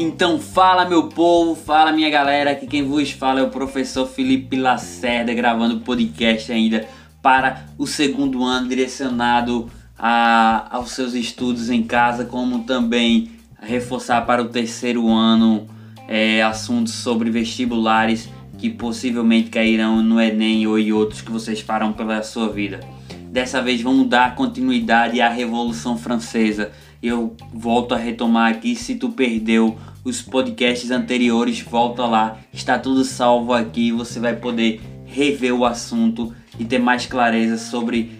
Então fala meu povo, fala minha galera, aqui quem vos fala é o professor Felipe Lacerda gravando podcast ainda para o segundo ano direcionado a, aos seus estudos em casa, como também reforçar para o terceiro ano é, assuntos sobre vestibulares que possivelmente cairão no Enem ou em outros que vocês farão pela sua vida. Dessa vez vamos dar continuidade à Revolução Francesa. Eu volto a retomar aqui. Se tu perdeu os podcasts anteriores, volta lá. Está tudo salvo aqui. Você vai poder rever o assunto e ter mais clareza sobre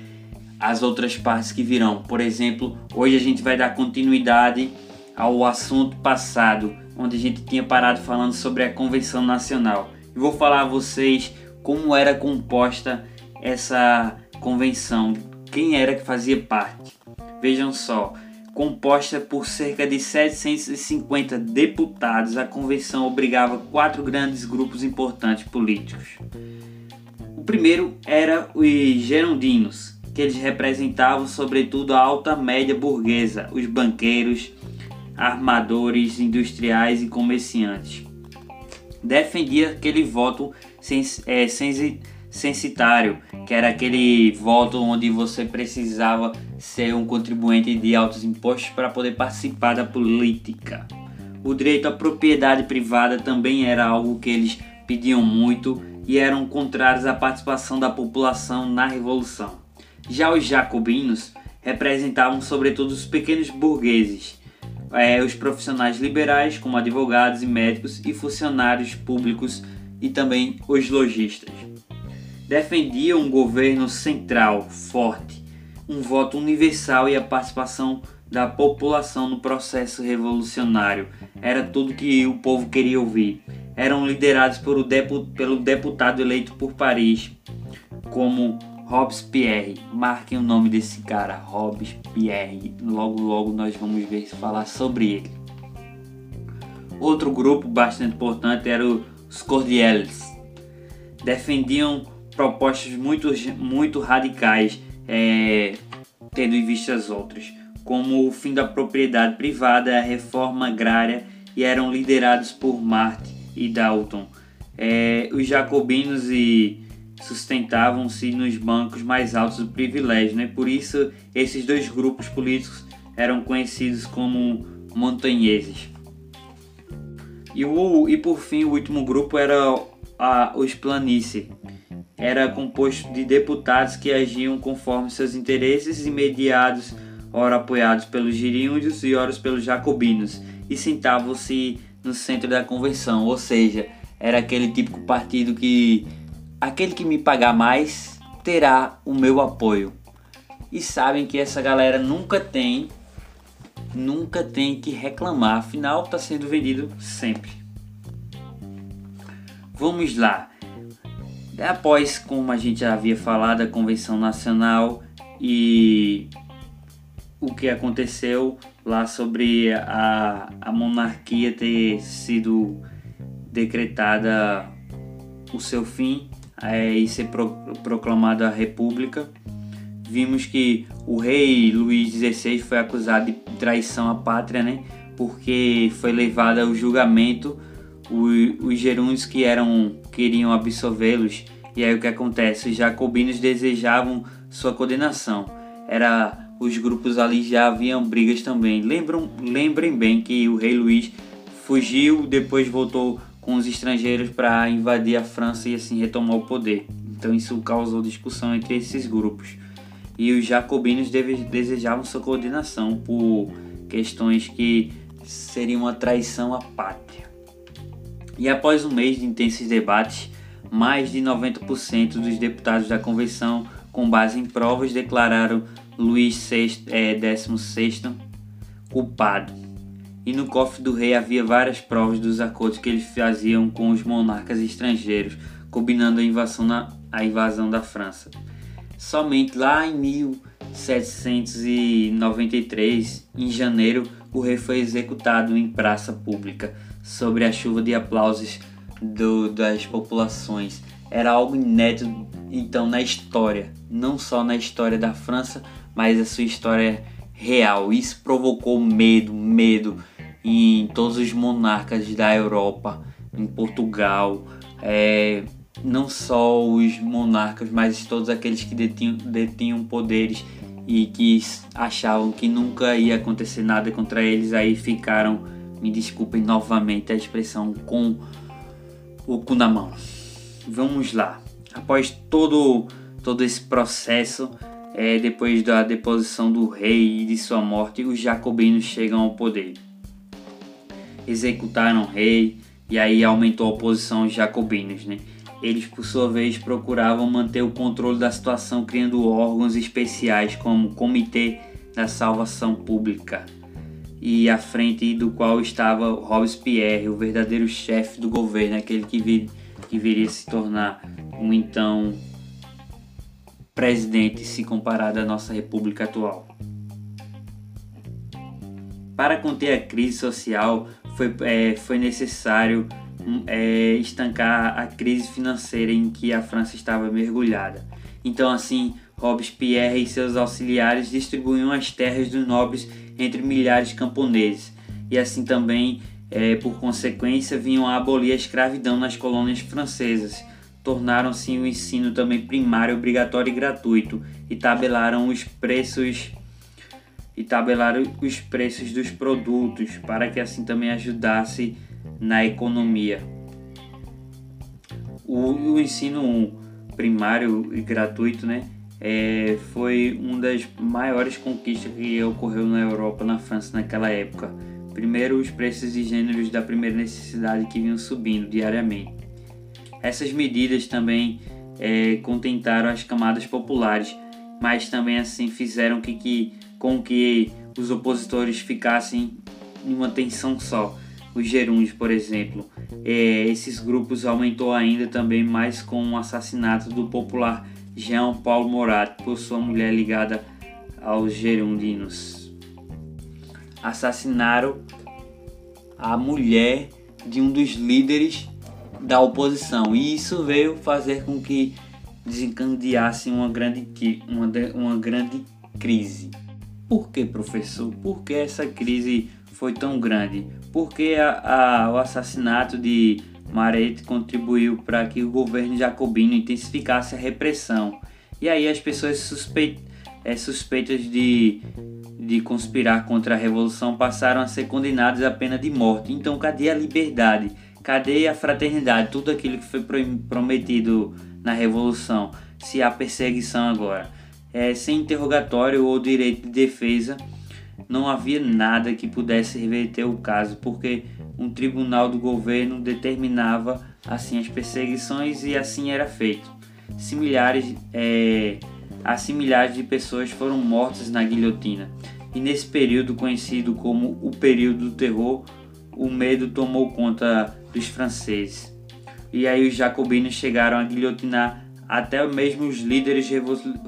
as outras partes que virão. Por exemplo, hoje a gente vai dar continuidade ao assunto passado, onde a gente tinha parado falando sobre a Convenção Nacional. E vou falar a vocês como era composta essa convenção, quem era que fazia parte. Vejam só, composta por cerca de 750 deputados, a convenção obrigava quatro grandes grupos importantes políticos. O primeiro era os gerondinos, que eles representavam sobretudo a alta média burguesa, os banqueiros, armadores, industriais e comerciantes. Defendia aquele voto sens é, censitário, que era aquele voto onde você precisava ser um contribuinte de altos impostos para poder participar da política. O direito à propriedade privada também era algo que eles pediam muito e eram contrários à participação da população na revolução. Já os jacobinos representavam sobretudo os pequenos burgueses, é, os profissionais liberais, como advogados e médicos, e funcionários públicos e também os lojistas defendia um governo central forte, um voto universal e a participação da população no processo revolucionário. Era tudo que o povo queria ouvir. Eram liderados por depu pelo deputado eleito por Paris, como Robespierre. Marquem o nome desse cara, Robespierre. Logo, logo nós vamos ver falar sobre ele. Outro grupo bastante importante era os Cordieles. Defendiam propostas muito, muito radicais, é, tendo em vista as outras, como o fim da propriedade privada, a reforma agrária, e eram liderados por Martin e Dalton. É, os jacobinos e sustentavam-se nos bancos mais altos do privilégio, né? por isso esses dois grupos políticos eram conhecidos como montanheses. E, o, e por fim, o último grupo era a, os planície, era composto de deputados que agiam conforme seus interesses imediados, ora apoiados pelos giríndios e ora pelos jacobinos, e sentavam-se no centro da convenção, ou seja, era aquele típico partido que aquele que me pagar mais terá o meu apoio. E sabem que essa galera nunca tem nunca tem que reclamar, afinal está sendo vendido sempre. Vamos lá. Após, como a gente já havia falado, a Convenção Nacional e o que aconteceu lá sobre a, a monarquia ter sido decretada o seu fim é, e ser pro, proclamada a república. Vimos que o rei Luís XVI foi acusado de traição à pátria, né? Porque foi levado ao julgamento os gerúndios que eram queriam absolvê-los. E aí o que acontece? Os jacobinos desejavam sua condenação. Era os grupos ali já haviam brigas também. Lembram, lembrem bem que o rei Luís fugiu, depois voltou com os estrangeiros para invadir a França e assim retomar o poder. Então isso causou discussão entre esses grupos. E os jacobinos desejavam sua coordenação por questões que seriam uma traição à pátria. E após um mês de intensos debates, mais de 90% dos deputados da convenção, com base em provas, declararam Luís XVI é, culpado. E no cofre do rei havia várias provas dos acordos que eles faziam com os monarcas estrangeiros, combinando a invasão, na, a invasão da França. Somente lá em 1793, em janeiro, o rei foi executado em praça pública sobre a chuva de aplausos do, das populações. Era algo inédito, então, na história, não só na história da França, mas a sua história real. Isso provocou medo, medo em todos os monarcas da Europa, em Portugal, é, não só os monarcas, mas todos aqueles que detinham, detinham poderes e que achavam que nunca ia acontecer nada contra eles, aí ficaram, me desculpem novamente a expressão, com o cu na mão. Vamos lá. Após todo, todo esse processo, é, depois da deposição do rei e de sua morte, os jacobinos chegam ao poder. Executaram o rei e aí aumentou a oposição aos jacobinos, né? Eles, por sua vez, procuravam manter o controle da situação criando órgãos especiais como o Comitê da Salvação Pública e à frente do qual estava Robespierre, o verdadeiro chefe do governo, aquele que, vir, que viria se tornar um então presidente se comparado à nossa república atual. Para conter a crise social, foi, é, foi necessário é, estancar a crise financeira em que a França estava mergulhada. Então, assim, Robespierre e seus auxiliares distribuíam as terras dos nobres entre milhares de camponeses, e assim também, é, por consequência, vinham a abolir a escravidão nas colônias francesas. Tornaram-se o ensino também primário, obrigatório e gratuito, e tabelaram os preços e tabelaram os preços dos produtos para que assim também ajudasse na economia. O, o ensino primário e gratuito, né, é, foi uma das maiores conquistas que ocorreu na Europa, na França naquela época. Primeiro, os preços de gêneros da primeira necessidade que vinham subindo diariamente. Essas medidas também é, contentaram as camadas populares, mas também assim fizeram que, que, com que os opositores ficassem em uma tensão só os gerúndios, por exemplo. É, esses grupos aumentou ainda também mais com o assassinato do popular Jean Paulo Morat por sua mulher ligada aos gerundinos. Assassinaram a mulher de um dos líderes da oposição e isso veio fazer com que desencadeasse uma grande, uma, uma grande crise. Por que, professor? Por que essa crise foi tão grande? Porque a, a, o assassinato de Maret contribuiu para que o governo jacobino intensificasse a repressão. E aí as pessoas suspeit, é, suspeitas de, de conspirar contra a revolução passaram a ser condenadas à pena de morte. Então cadê a liberdade? Cadê a fraternidade? Tudo aquilo que foi prometido na revolução. Se há perseguição agora. É, sem interrogatório ou direito de defesa não havia nada que pudesse reverter o caso, porque um tribunal do governo determinava assim as perseguições e assim era feito. Milhares, é, assim milhares de pessoas foram mortas na guilhotina. E nesse período conhecido como o período do terror, o medo tomou conta dos franceses. E aí os jacobinos chegaram a guilhotinar até mesmo os líderes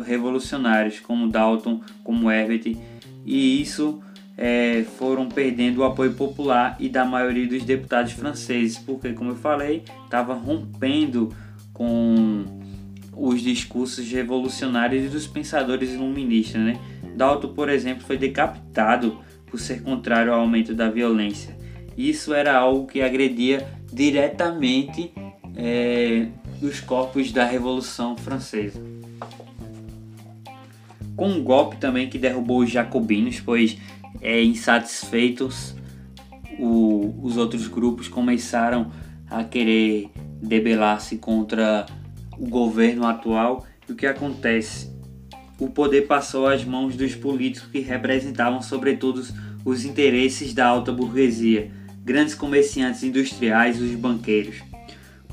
revolucionários, como Dalton, como Herbert e isso é, foram perdendo o apoio popular e da maioria dos deputados franceses, porque, como eu falei, estava rompendo com os discursos revolucionários dos pensadores iluministas. Né? Dalton, por exemplo, foi decapitado por ser contrário ao aumento da violência. Isso era algo que agredia diretamente é, os corpos da Revolução Francesa com um golpe também que derrubou os jacobinos, pois é, insatisfeitos o, os outros grupos começaram a querer debelar-se contra o governo atual. E o que acontece? O poder passou às mãos dos políticos que representavam, sobretudo, os interesses da alta burguesia, grandes comerciantes industriais e os banqueiros.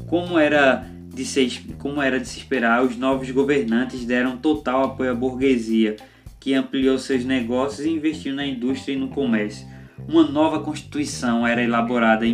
Como era de se, como era de se esperar, os novos governantes deram total apoio à burguesia, que ampliou seus negócios e investiu na indústria e no comércio. Uma nova constituição era elaborada em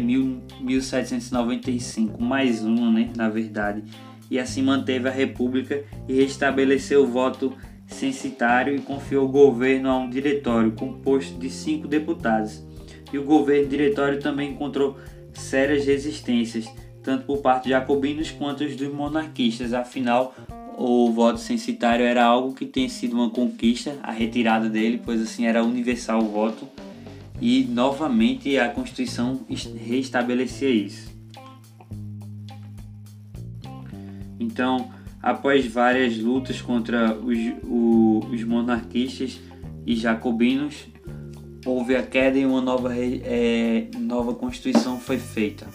1795, mais uma, né, na verdade, e assim manteve a república e restabeleceu o voto censitário e confiou o governo a um diretório composto de cinco deputados. E o governo diretório também encontrou sérias resistências tanto por parte de jacobinos quanto dos monarquistas. Afinal, o voto censitário era algo que tem sido uma conquista, a retirada dele, pois assim era universal o voto. e novamente a Constituição restabelecia isso. Então, após várias lutas contra os, o, os monarquistas e jacobinos, houve a queda e uma nova, é, nova Constituição foi feita.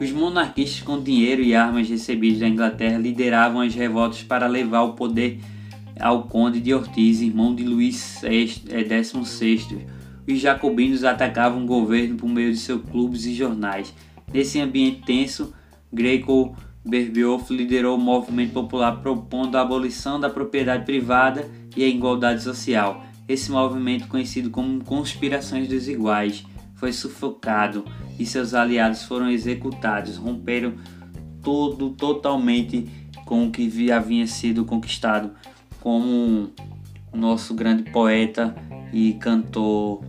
Os monarquistas, com dinheiro e armas recebidos da Inglaterra, lideravam as revoltas para levar o poder ao Conde de Ortiz, irmão de Luís XVI. É, Os jacobinos atacavam o governo por meio de seus clubes e jornais. Nesse ambiente tenso, Greco Berbioff liderou o movimento popular propondo a abolição da propriedade privada e a igualdade social. Esse movimento, conhecido como Conspirações dos Iguais, foi sufocado e seus aliados foram executados, romperam todo totalmente com o que havia sido conquistado, como o nosso grande poeta e cantor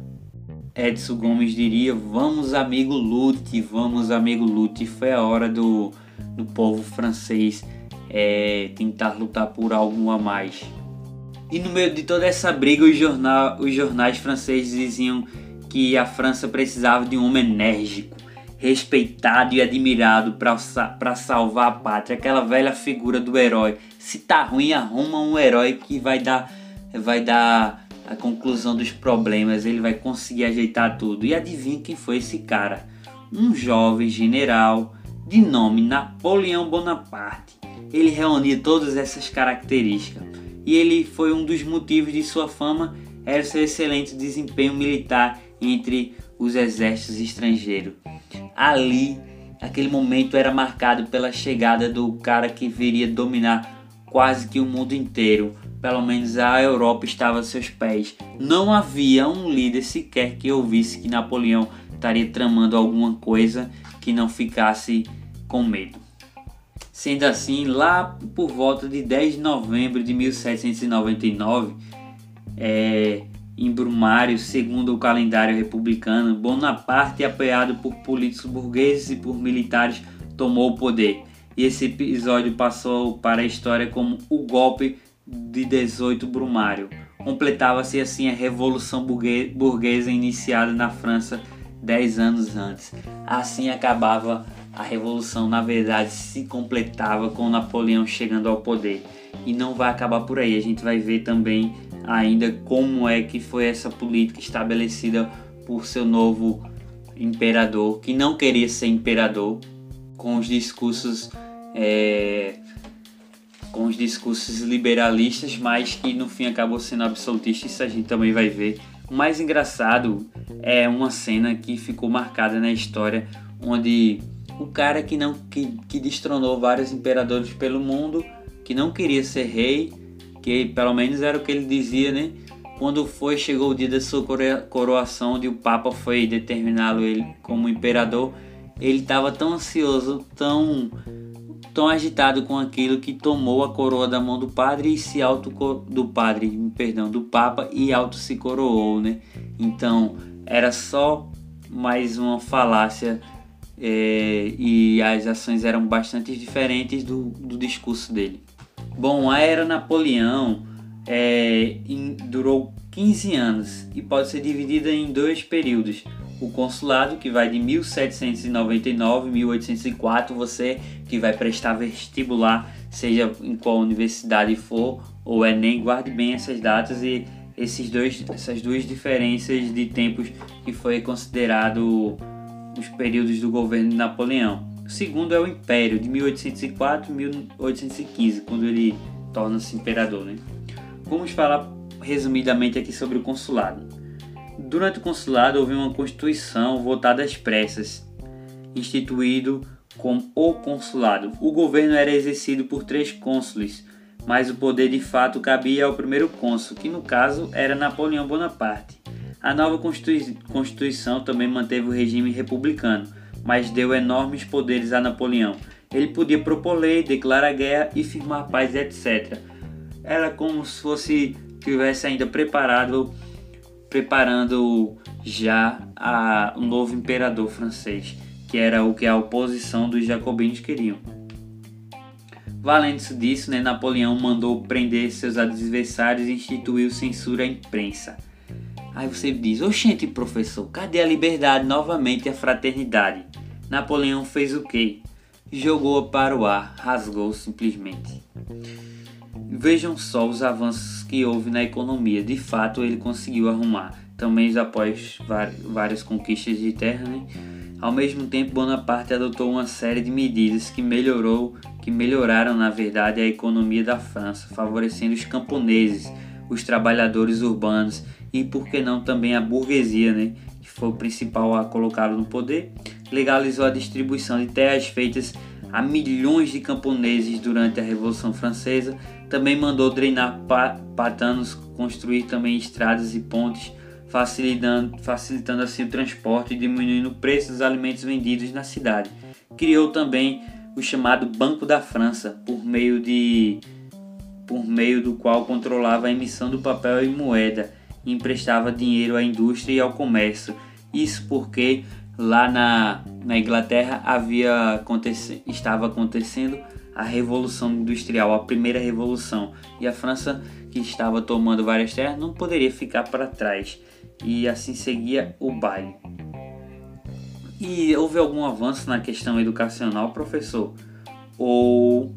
Edson Gomes diria: Vamos, amigo, lute, vamos, amigo, lute. Foi a hora do, do povo francês é, tentar lutar por algo a mais. E no meio de toda essa briga, os, jornal, os jornais franceses diziam que a França precisava de um homem enérgico, respeitado e admirado para salvar a pátria. Aquela velha figura do herói. Se tá ruim, arruma um herói que vai dar, vai dar a conclusão dos problemas, ele vai conseguir ajeitar tudo. E adivinha quem foi esse cara? Um jovem general de nome Napoleão Bonaparte. Ele reunia todas essas características e ele foi um dos motivos de sua fama era seu excelente desempenho militar entre os exércitos estrangeiros. Ali, aquele momento era marcado pela chegada do cara que viria dominar quase que o mundo inteiro. Pelo menos a Europa estava a seus pés. Não havia um líder sequer que ouvisse que Napoleão estaria tramando alguma coisa que não ficasse com medo. Sendo assim, lá por volta de 10 de novembro de 1799, é, em Brumário, segundo o calendário republicano, Bonaparte, apoiado por políticos burgueses e por militares, tomou o poder. E esse episódio passou para a história como o golpe de 18 Brumário. Completava-se assim a Revolução Burguesa iniciada na França 10 anos antes. Assim acabava a Revolução, na verdade, se completava com Napoleão chegando ao poder. E não vai acabar por aí, a gente vai ver também ainda como é que foi essa política estabelecida por seu novo imperador, que não queria ser imperador, com os discursos é, com os discursos liberalistas, mas que no fim acabou sendo absolutista, isso a gente também vai ver. O mais engraçado é uma cena que ficou marcada na história, onde o cara que não que, que destronou vários imperadores pelo mundo, que não queria ser rei, que pelo menos era o que ele dizia, né? Quando foi, chegou o dia da sua coroação, onde o Papa foi determiná-lo ele como imperador, ele estava tão ansioso, tão tão agitado com aquilo que tomou a coroa da mão do padre e se auto do padre, perdão, do papa e auto se coroou, né? Então era só mais uma falácia é, e as ações eram bastante diferentes do, do discurso dele. Bom, a era Napoleão é, em, durou 15 anos e pode ser dividida em dois períodos. O consulado, que vai de 1799 a 1804, você que vai prestar vestibular, seja em qual universidade for, ou Enem, guarde bem essas datas e esses dois, essas duas diferenças de tempos que foi considerado os períodos do governo de Napoleão. O segundo é o Império, de 1804 a 1815, quando ele torna-se imperador. Né? Vamos falar resumidamente aqui sobre o consulado. Durante o consulado houve uma constituição votada às pressas, instituído como o consulado. O governo era exercido por três cônsules, mas o poder de fato cabia ao primeiro cônsul, que no caso era Napoleão Bonaparte. A nova constituição também manteve o regime republicano, mas deu enormes poderes a Napoleão. Ele podia propor lei, declarar guerra e firmar paz, etc. Era como se fosse tivesse ainda preparado, preparando já a, um novo imperador francês, que era o que a oposição dos jacobinos queriam. Valendo-se disso, né, Napoleão mandou prender seus adversários e instituiu censura à imprensa. Aí você diz: Oxente, professor, cadê a liberdade novamente e a fraternidade? Napoleão fez o quê? Jogou-a para o ar, rasgou simplesmente. Vejam só os avanços que houve na economia. De fato, ele conseguiu arrumar. Também após várias conquistas de terra, né? Ao mesmo tempo, Bonaparte adotou uma série de medidas que melhorou, que melhoraram na verdade a economia da França, favorecendo os camponeses, os trabalhadores urbanos e, por que não, também a burguesia, né, que foi o principal a colocá-lo no poder. Legalizou a distribuição de terras feitas a milhões de camponeses durante a Revolução Francesa. Também mandou drenar patanos, construir também estradas e pontes facilitando, facilitando assim o transporte e diminuindo o preço dos alimentos vendidos na cidade. Criou também o chamado Banco da França, por meio, de, por meio do qual controlava a emissão do papel e moeda emprestava dinheiro à indústria e ao comércio. Isso porque lá na, na Inglaterra havia acontece, estava acontecendo a Revolução Industrial, a primeira revolução, e a França, que estava tomando várias terras, não poderia ficar para trás e assim seguia o baile. E houve algum avanço na questão educacional, professor? Ou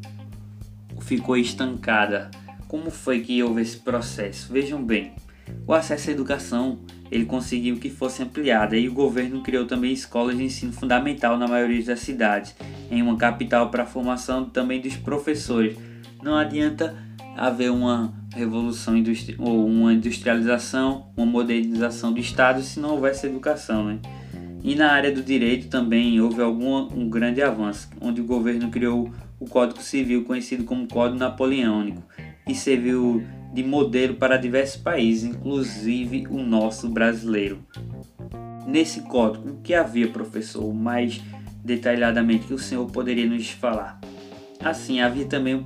ficou estancada? Como foi que houve esse processo? Vejam bem, o acesso à educação ele conseguiu que fosse ampliada e o governo criou também escolas de ensino fundamental na maioria das cidades, em uma capital para a formação também dos professores. Não adianta haver uma revolução ou uma industrialização, uma modernização do Estado se não houvesse educação, né? E na área do direito também houve algum um grande avanço, onde o governo criou o Código Civil, conhecido como Código Napoleônico, e serviu de modelo para diversos países, inclusive o nosso brasileiro. Nesse código, o que havia, professor, mais detalhadamente que o senhor poderia nos falar? Assim, havia também o,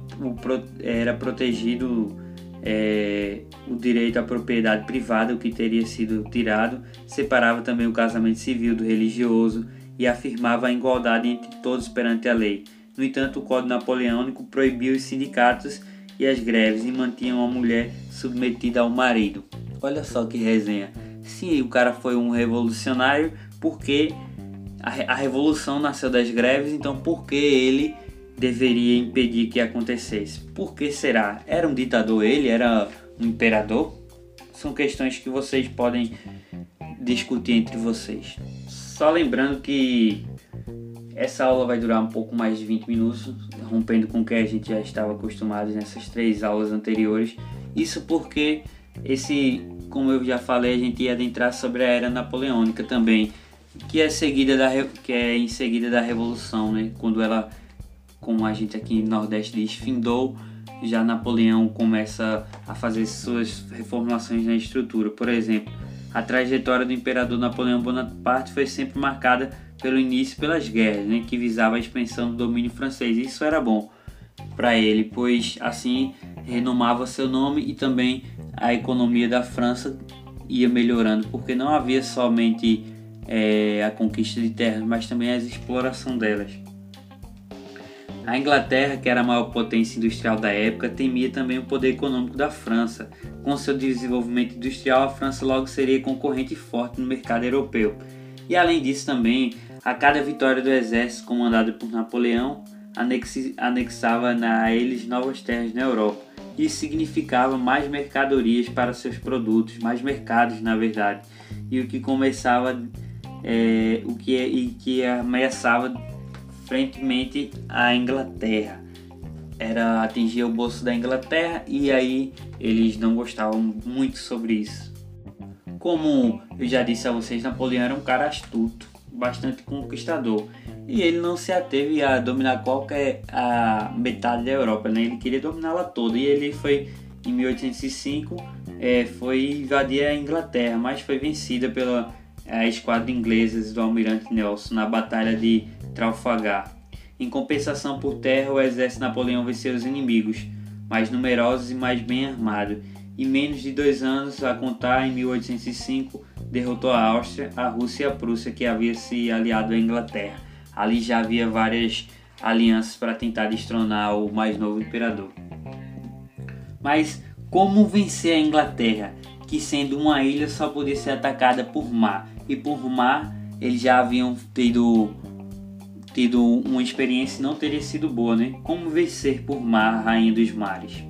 era protegido é, o direito à propriedade privada, o que teria sido tirado, separava também o casamento civil do religioso e afirmava a igualdade entre todos perante a lei. No entanto, o Código Napoleônico proibiu os sindicatos e as greves e mantinha a mulher submetida ao marido. Olha só que resenha. Se o cara foi um revolucionário, porque a, a revolução nasceu das greves, então por que ele deveria impedir que acontecesse? Por que será? Era um ditador ele? Era um imperador? São questões que vocês podem discutir entre vocês. Só lembrando que essa aula vai durar um pouco mais de 20 minutos, rompendo com o que a gente já estava acostumado nessas três aulas anteriores. Isso porque esse, como eu já falei, a gente ia adentrar sobre a era napoleônica também, que é seguida da que é em seguida da revolução, né? Quando ela, como a gente aqui no Nordeste diz, findou, já Napoleão começa a fazer suas reformulações na estrutura. Por exemplo, a trajetória do imperador Napoleão Bonaparte foi sempre marcada pelo início pelas guerras, né, que visava a expansão do domínio francês. Isso era bom para ele, pois assim renomava seu nome e também a economia da França ia melhorando, porque não havia somente é, a conquista de terras, mas também a exploração delas. A Inglaterra, que era a maior potência industrial da época, temia também o poder econômico da França. Com seu desenvolvimento industrial, a França logo seria concorrente forte no mercado europeu. E além disso também, a cada vitória do exército comandado por Napoleão, anexava a eles novas terras na Europa. Isso significava mais mercadorias para seus produtos, mais mercados na verdade, e o que começava é, o que, e que ameaçava frequentemente a Inglaterra. Era atingir o bolso da Inglaterra e aí eles não gostavam muito sobre isso. Como eu já disse a vocês, Napoleão era um cara astuto, bastante conquistador e ele não se ateve a dominar qualquer a metade da Europa, né? Ele queria dominá-la toda e ele foi em 1805 é, foi invadir a Inglaterra, mas foi vencida pela a esquadra inglesa do almirante Nelson na batalha de Trafalgar. Em compensação por terra, o exército Napoleão venceu os inimigos, mais numerosos e mais bem armados. Em menos de dois anos, a contar em 1805, derrotou a Áustria, a Rússia e a Prússia, que havia se aliado à Inglaterra. Ali já havia várias alianças para tentar destronar o mais novo imperador. Mas como vencer a Inglaterra? que sendo uma ilha só podia ser atacada por mar. E por mar eles já haviam tido tido uma experiência não teria sido boa, né? Como vencer por mar, rainha dos mares?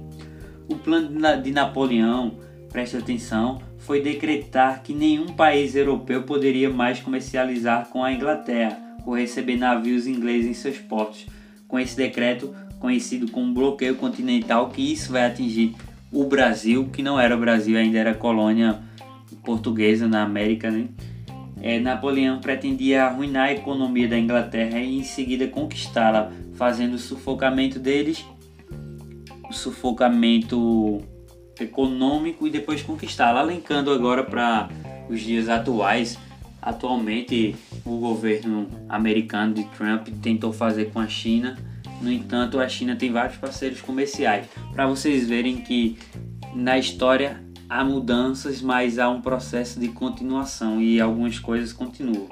O plano de Napoleão, preste atenção, foi decretar que nenhum país europeu poderia mais comercializar com a Inglaterra ou receber navios ingleses em seus portos. Com esse decreto, conhecido como bloqueio continental, que isso vai atingir o Brasil, que não era o Brasil, ainda era colônia portuguesa na América, né? é, Napoleão pretendia arruinar a economia da Inglaterra e em seguida conquistá-la, fazendo o sufocamento deles, o sufocamento econômico e depois conquistá-la. Alencando agora para os dias atuais, atualmente o governo americano de Trump tentou fazer com a China. No entanto, a China tem vários parceiros comerciais. Para vocês verem que na história há mudanças, mas há um processo de continuação e algumas coisas continuam.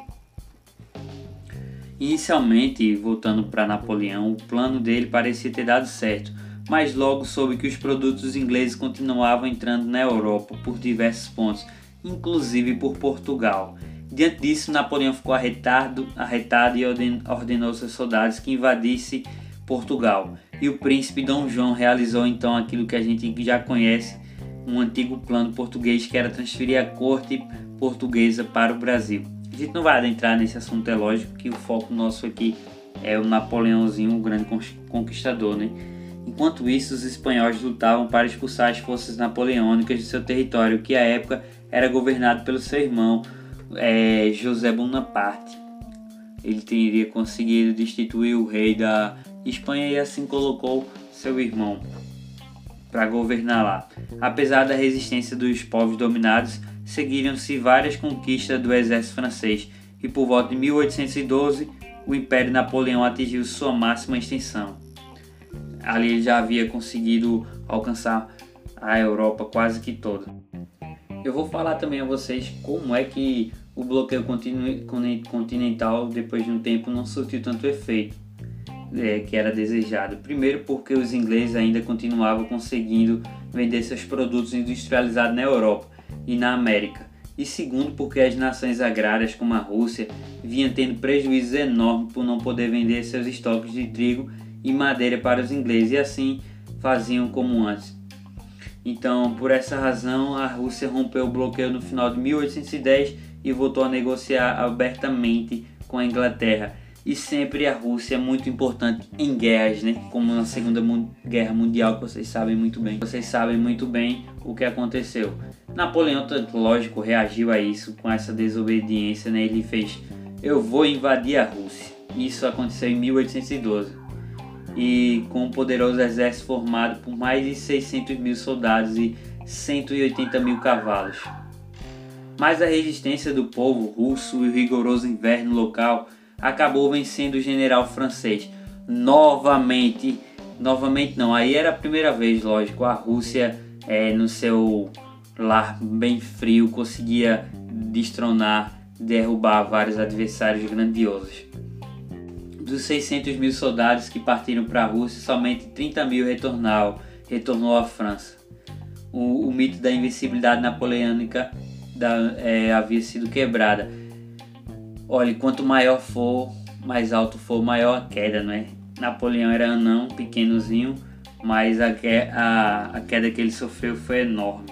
Inicialmente, voltando para Napoleão, o plano dele parecia ter dado certo, mas logo soube que os produtos ingleses continuavam entrando na Europa por diversos pontos, inclusive por Portugal. Diante disso, Napoleão ficou arretado, arretado e ordenou seus soldados que invadissem Portugal. E o príncipe Dom João realizou então aquilo que a gente já conhece um antigo plano português que era transferir a corte portuguesa para o Brasil. A gente não vai adentrar nesse assunto, é lógico que o foco nosso aqui é o Napoleãozinho, o grande conquistador, né? Enquanto isso, os espanhóis lutavam para expulsar as forças napoleônicas de seu território, que à época era governado pelo seu irmão é, José Bonaparte. Ele teria conseguido destituir o rei da Espanha e assim colocou seu irmão para governar lá. Apesar da resistência dos povos dominados, seguiram-se várias conquistas do exército francês e por volta de 1812 o Império Napoleão atingiu sua máxima extensão. Ali ele já havia conseguido alcançar a Europa quase que toda. Eu vou falar também a vocês como é que o bloqueio continental depois de um tempo não surtiu tanto efeito é, que era desejado. Primeiro, porque os ingleses ainda continuavam conseguindo vender seus produtos industrializados na Europa e na América. E segundo, porque as nações agrárias como a Rússia vinham tendo prejuízos enormes por não poder vender seus estoques de trigo e madeira para os ingleses e assim faziam como antes. Então, por essa razão, a Rússia rompeu o bloqueio no final de 1810 e voltou a negociar abertamente com a Inglaterra e sempre a Rússia é muito importante em guerras, né? Como na Segunda Guerra Mundial, que vocês sabem muito bem. Vocês sabem muito bem o que aconteceu. Napoleão, lógico, reagiu a isso com essa desobediência, né? Ele fez: "Eu vou invadir a Rússia". Isso aconteceu em 1812 e com um poderoso exército formado por mais de 600 mil soldados e 180 mil cavalos. Mas a resistência do povo russo e o rigoroso inverno local acabou vencendo o general francês. Novamente, novamente não, aí era a primeira vez, lógico, a Rússia é, no seu lar bem frio conseguia destronar, derrubar vários adversários grandiosos. Dos 600 mil soldados que partiram para a Rússia, somente 30 mil retornaram, retornou à França. O, o mito da invencibilidade napoleônica da, é, havia sido quebrada Olha, quanto maior for, mais alto for, maior a queda, não é? Napoleão era anão, pequenozinho, mas a, a, a queda que ele sofreu foi enorme.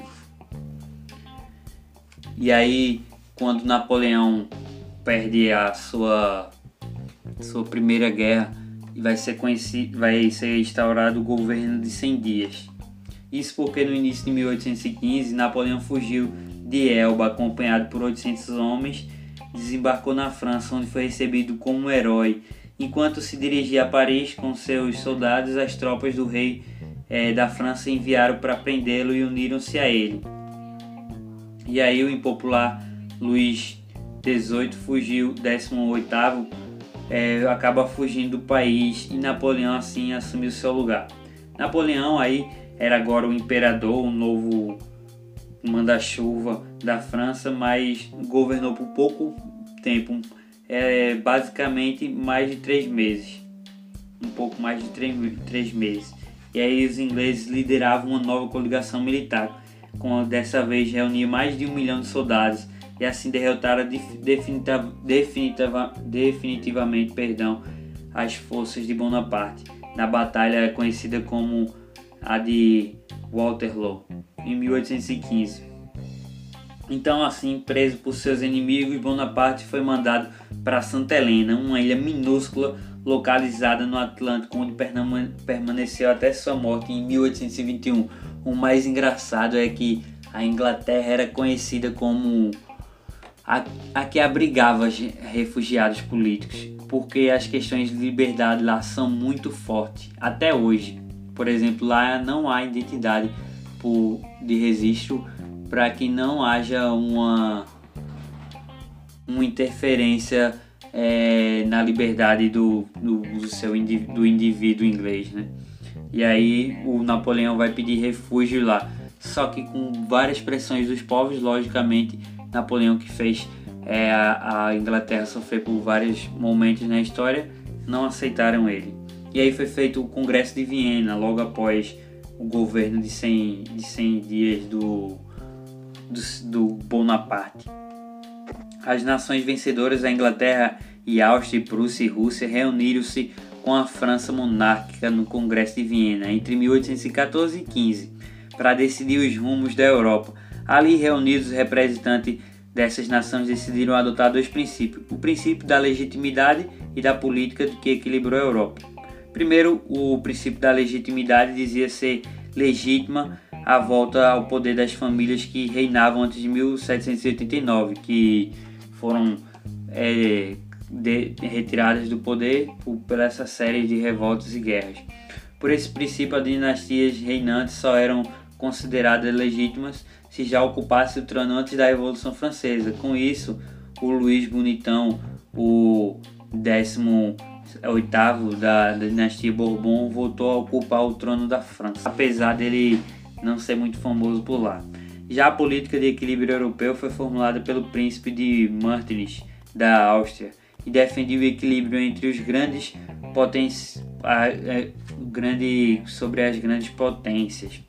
E aí, quando Napoleão perde a sua, sua primeira guerra, vai ser conhecido, vai ser instaurado o governo de 100 dias. Isso porque no início de 1815 Napoleão fugiu de Elba acompanhado por 800 homens desembarcou na França, onde foi recebido como um herói. Enquanto se dirigia a Paris com seus soldados, as tropas do rei é, da França enviaram para prendê-lo e uniram-se a ele. E aí o impopular Luís XVIII fugiu, 18 é, acaba fugindo do país e Napoleão assim assumiu seu lugar. Napoleão aí era agora o imperador, o novo manda-chuva da França, mas governou por pouco tempo, é, basicamente mais de três meses, um pouco mais de três, três meses. E aí os ingleses lideravam uma nova coligação militar. com dessa vez reunir mais de um milhão de soldados e assim derrotaram definitiva, definitiva, definitivamente perdão, as forças de Bonaparte na batalha conhecida como a de Waterloo em 1815. Então, assim, preso por seus inimigos, Bonaparte foi mandado para Santa Helena, uma ilha minúscula localizada no Atlântico, onde permaneceu até sua morte em 1821. O mais engraçado é que a Inglaterra era conhecida como a, a que abrigava refugiados políticos, porque as questões de liberdade lá são muito fortes até hoje. Por exemplo, lá não há identidade por, de registro para que não haja uma, uma interferência é, na liberdade do, do, do seu do indivíduo inglês, né? E aí o Napoleão vai pedir refúgio lá, só que com várias pressões dos povos, logicamente Napoleão que fez é, a, a Inglaterra sofrer por vários momentos na história, não aceitaram ele. E aí foi feito o Congresso de Viena, logo após o governo de 100, de 100 dias do, do, do Bonaparte. As nações vencedoras, a Inglaterra e Áustria, Prússia e Rússia, reuniram-se com a França monárquica no Congresso de Viena entre 1814 e 15 para decidir os rumos da Europa. Ali reunidos, os representantes dessas nações decidiram adotar dois princípios: o princípio da legitimidade e da política que equilibrou a Europa. Primeiro, o princípio da legitimidade dizia ser legítima a volta ao poder das famílias que reinavam antes de 1789, que foram é, de, retiradas do poder por, por essa série de revoltas e guerras. Por esse princípio, as dinastias reinantes só eram consideradas legítimas se já ocupasse o trono antes da Revolução Francesa. Com isso, o Luís Bonitão, o 18 da, dinastia Bourbon, voltou a ocupar o trono da França, apesar dele não ser muito famoso por lá. Já a política de equilíbrio europeu foi formulada pelo príncipe de Metternich da Áustria e defendia o equilíbrio entre os grandes potências é, grande sobre as grandes potências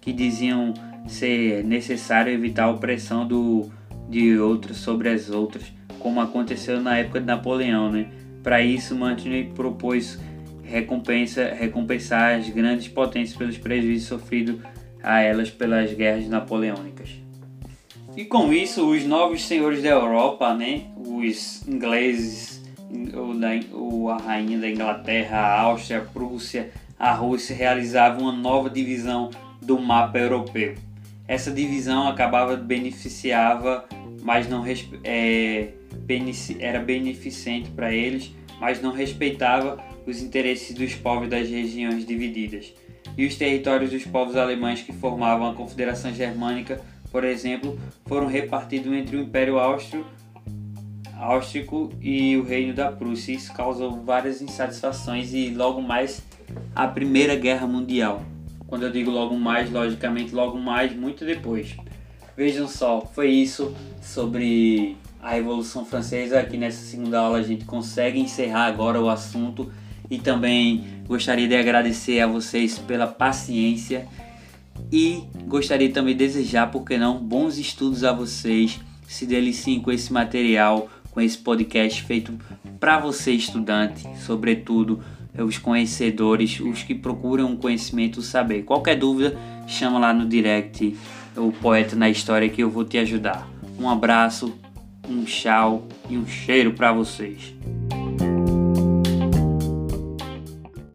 que diziam ser necessário evitar a opressão do, de outros sobre as outras, como aconteceu na época de Napoleão. Né? Para isso, Mantini propôs recompensa, recompensar as grandes potências pelos prejuízos sofridos a elas pelas guerras napoleônicas. E com isso, os novos senhores da Europa, né, os ingleses, o, a rainha da Inglaterra, a Áustria, a Prússia, a Rússia, realizavam uma nova divisão do mapa europeu. Essa divisão acabava beneficiava, mas não é, era beneficente para eles, mas não respeitava os interesses dos povos das regiões divididas. E os territórios dos povos alemães que formavam a Confederação Germânica, por exemplo, foram repartidos entre o Império Áustrio, Áustrico e o Reino da Prússia. Isso causou várias insatisfações e logo mais a Primeira Guerra Mundial. Quando eu digo logo mais, logicamente logo mais, muito depois. Vejam só, foi isso sobre a Revolução Francesa. Aqui nessa segunda aula a gente consegue encerrar agora o assunto e também gostaria de agradecer a vocês pela paciência e gostaria também de desejar, por que não, bons estudos a vocês. Se deliciem com esse material, com esse podcast feito para você, estudante, sobretudo os conhecedores, os que procuram conhecimento, saber. Qualquer dúvida, chama lá no direct o Poeta na História que eu vou te ajudar. Um abraço, um tchau e um cheiro para vocês.